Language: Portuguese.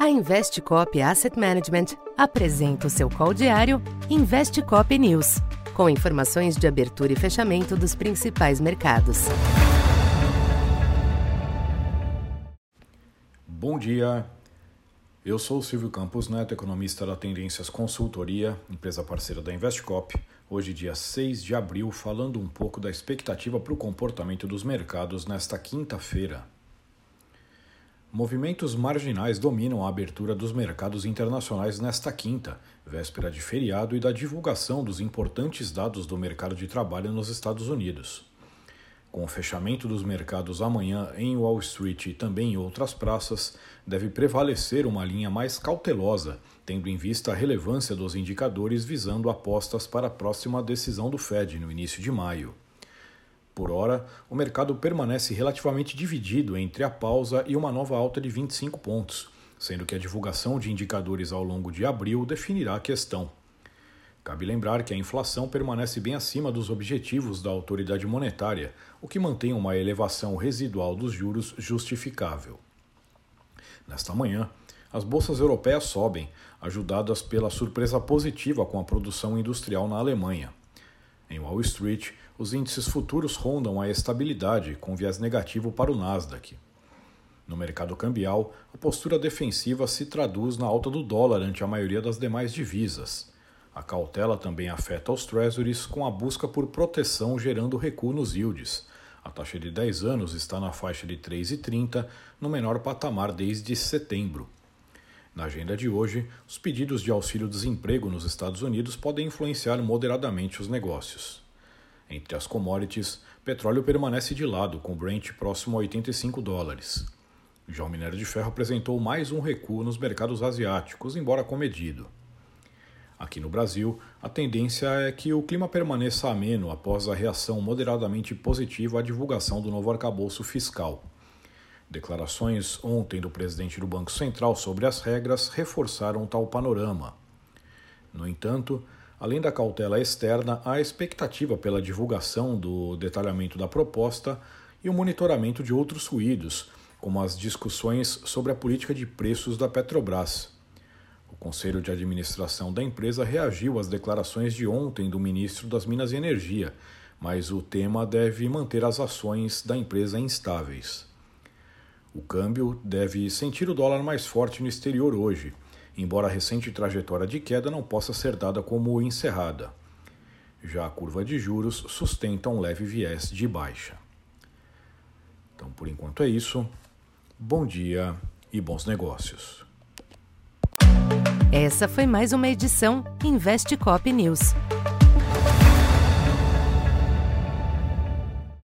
A Investcop Asset Management apresenta o seu call diário Investcop News, com informações de abertura e fechamento dos principais mercados. Bom dia. Eu sou o Silvio Campos Neto, economista da Tendências Consultoria, empresa parceira da Investcop. Hoje, dia 6 de abril, falando um pouco da expectativa para o comportamento dos mercados nesta quinta-feira. Movimentos marginais dominam a abertura dos mercados internacionais nesta quinta, véspera de feriado e da divulgação dos importantes dados do mercado de trabalho nos Estados Unidos. Com o fechamento dos mercados amanhã em Wall Street e também em outras praças, deve prevalecer uma linha mais cautelosa, tendo em vista a relevância dos indicadores visando apostas para a próxima decisão do Fed no início de maio. Por hora, o mercado permanece relativamente dividido entre a pausa e uma nova alta de 25 pontos, sendo que a divulgação de indicadores ao longo de abril definirá a questão. Cabe lembrar que a inflação permanece bem acima dos objetivos da autoridade monetária, o que mantém uma elevação residual dos juros justificável. Nesta manhã, as bolsas europeias sobem, ajudadas pela surpresa positiva com a produção industrial na Alemanha. Em Wall Street, os índices futuros rondam a estabilidade, com viés negativo para o Nasdaq. No mercado cambial, a postura defensiva se traduz na alta do dólar ante a maioria das demais divisas. A cautela também afeta os treasuries, com a busca por proteção gerando recuo nos yields. A taxa de 10 anos está na faixa de 3,30, no menor patamar desde setembro. Na agenda de hoje, os pedidos de auxílio-desemprego nos Estados Unidos podem influenciar moderadamente os negócios. Entre as commodities, petróleo permanece de lado, com Brent próximo a 85 dólares. Já o minério de ferro apresentou mais um recuo nos mercados asiáticos, embora comedido. Aqui no Brasil, a tendência é que o clima permaneça ameno após a reação moderadamente positiva à divulgação do novo arcabouço fiscal. Declarações ontem do presidente do Banco Central sobre as regras reforçaram tal panorama. No entanto, além da cautela externa, há expectativa pela divulgação do detalhamento da proposta e o monitoramento de outros ruídos, como as discussões sobre a política de preços da Petrobras. O Conselho de Administração da empresa reagiu às declarações de ontem do ministro das Minas e Energia, mas o tema deve manter as ações da empresa instáveis. O câmbio deve sentir o dólar mais forte no exterior hoje, embora a recente trajetória de queda não possa ser dada como encerrada. Já a curva de juros sustenta um leve viés de baixa. Então, por enquanto é isso. Bom dia e bons negócios. Essa foi mais uma edição Investe Cop News.